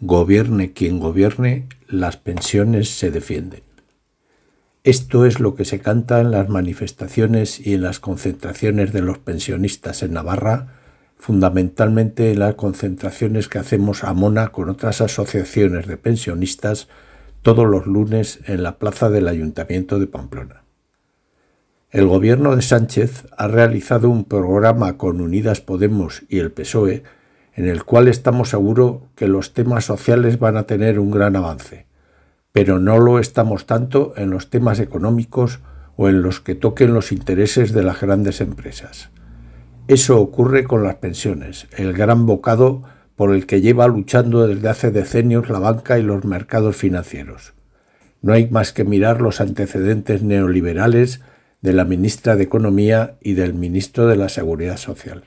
gobierne quien gobierne, las pensiones se defienden. Esto es lo que se canta en las manifestaciones y en las concentraciones de los pensionistas en Navarra, fundamentalmente en las concentraciones que hacemos a Mona con otras asociaciones de pensionistas todos los lunes en la plaza del Ayuntamiento de Pamplona. El gobierno de Sánchez ha realizado un programa con Unidas Podemos y el PSOE en el cual estamos seguros que los temas sociales van a tener un gran avance, pero no lo estamos tanto en los temas económicos o en los que toquen los intereses de las grandes empresas. Eso ocurre con las pensiones, el gran bocado por el que lleva luchando desde hace decenios la banca y los mercados financieros. No hay más que mirar los antecedentes neoliberales de la ministra de Economía y del ministro de la Seguridad Social.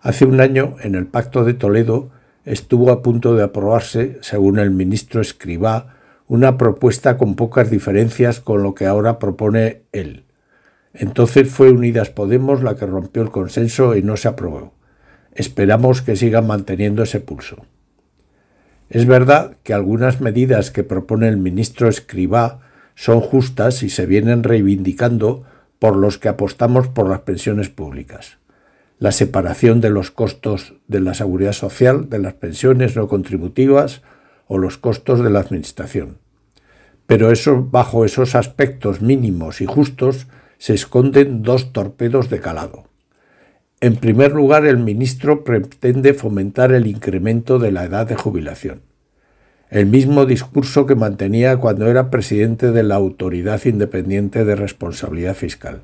Hace un año, en el Pacto de Toledo, estuvo a punto de aprobarse, según el ministro Escribá, una propuesta con pocas diferencias con lo que ahora propone él. Entonces fue Unidas Podemos la que rompió el consenso y no se aprobó. Esperamos que sigan manteniendo ese pulso. Es verdad que algunas medidas que propone el ministro Escribá son justas y se vienen reivindicando por los que apostamos por las pensiones públicas. La separación de los costos de la seguridad social, de las pensiones no contributivas o los costos de la administración. Pero bajo esos aspectos mínimos y justos se esconden dos torpedos de calado. En primer lugar, el ministro pretende fomentar el incremento de la edad de jubilación. El mismo discurso que mantenía cuando era presidente de la Autoridad Independiente de Responsabilidad Fiscal.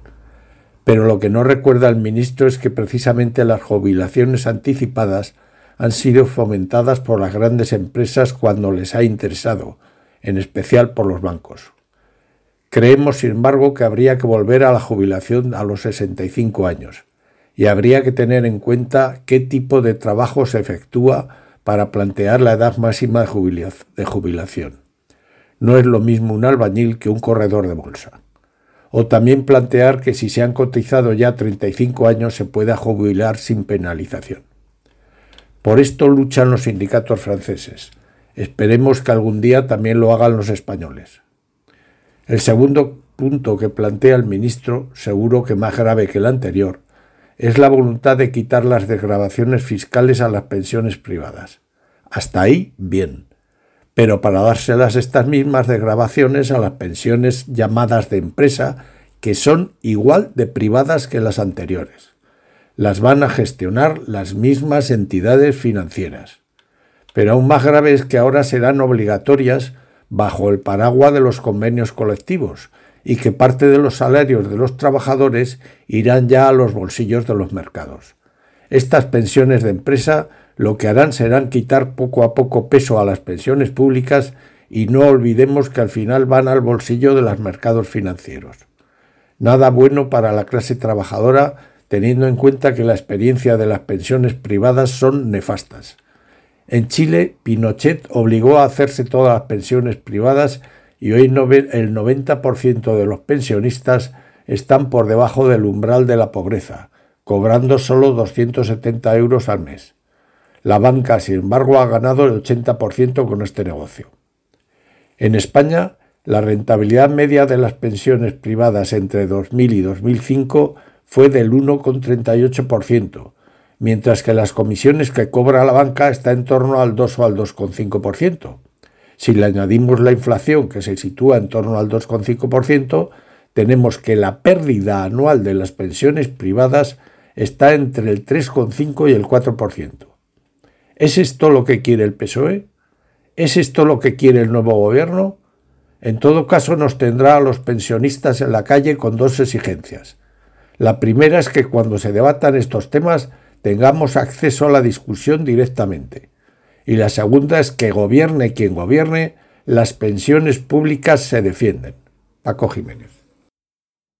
Pero lo que no recuerda el ministro es que precisamente las jubilaciones anticipadas han sido fomentadas por las grandes empresas cuando les ha interesado, en especial por los bancos. Creemos, sin embargo, que habría que volver a la jubilación a los 65 años y habría que tener en cuenta qué tipo de trabajo se efectúa para plantear la edad máxima de jubilación. No es lo mismo un albañil que un corredor de bolsa. O también plantear que si se han cotizado ya 35 años se pueda jubilar sin penalización. Por esto luchan los sindicatos franceses. Esperemos que algún día también lo hagan los españoles. El segundo punto que plantea el ministro, seguro que más grave que el anterior, es la voluntad de quitar las desgrabaciones fiscales a las pensiones privadas. Hasta ahí, bien. Pero para dárselas estas mismas desgrabaciones a las pensiones llamadas de empresa, que son igual de privadas que las anteriores. Las van a gestionar las mismas entidades financieras. Pero aún más grave es que ahora serán obligatorias bajo el paraguas de los convenios colectivos y que parte de los salarios de los trabajadores irán ya a los bolsillos de los mercados. Estas pensiones de empresa lo que harán serán quitar poco a poco peso a las pensiones públicas y no olvidemos que al final van al bolsillo de los mercados financieros. Nada bueno para la clase trabajadora teniendo en cuenta que la experiencia de las pensiones privadas son nefastas. En Chile, Pinochet obligó a hacerse todas las pensiones privadas y hoy el 90% de los pensionistas están por debajo del umbral de la pobreza, cobrando solo 270 euros al mes. La banca, sin embargo, ha ganado el 80% con este negocio. En España, la rentabilidad media de las pensiones privadas entre 2000 y 2005 fue del 1,38%, mientras que las comisiones que cobra la banca está en torno al 2 o al 2,5%. Si le añadimos la inflación, que se sitúa en torno al 2,5%, tenemos que la pérdida anual de las pensiones privadas está entre el 3,5 y el 4%. ¿Es esto lo que quiere el PSOE? ¿Es esto lo que quiere el nuevo gobierno? En todo caso, nos tendrá a los pensionistas en la calle con dos exigencias. La primera es que cuando se debatan estos temas tengamos acceso a la discusión directamente. Y la segunda es que gobierne quien gobierne, las pensiones públicas se defienden. Paco Jiménez.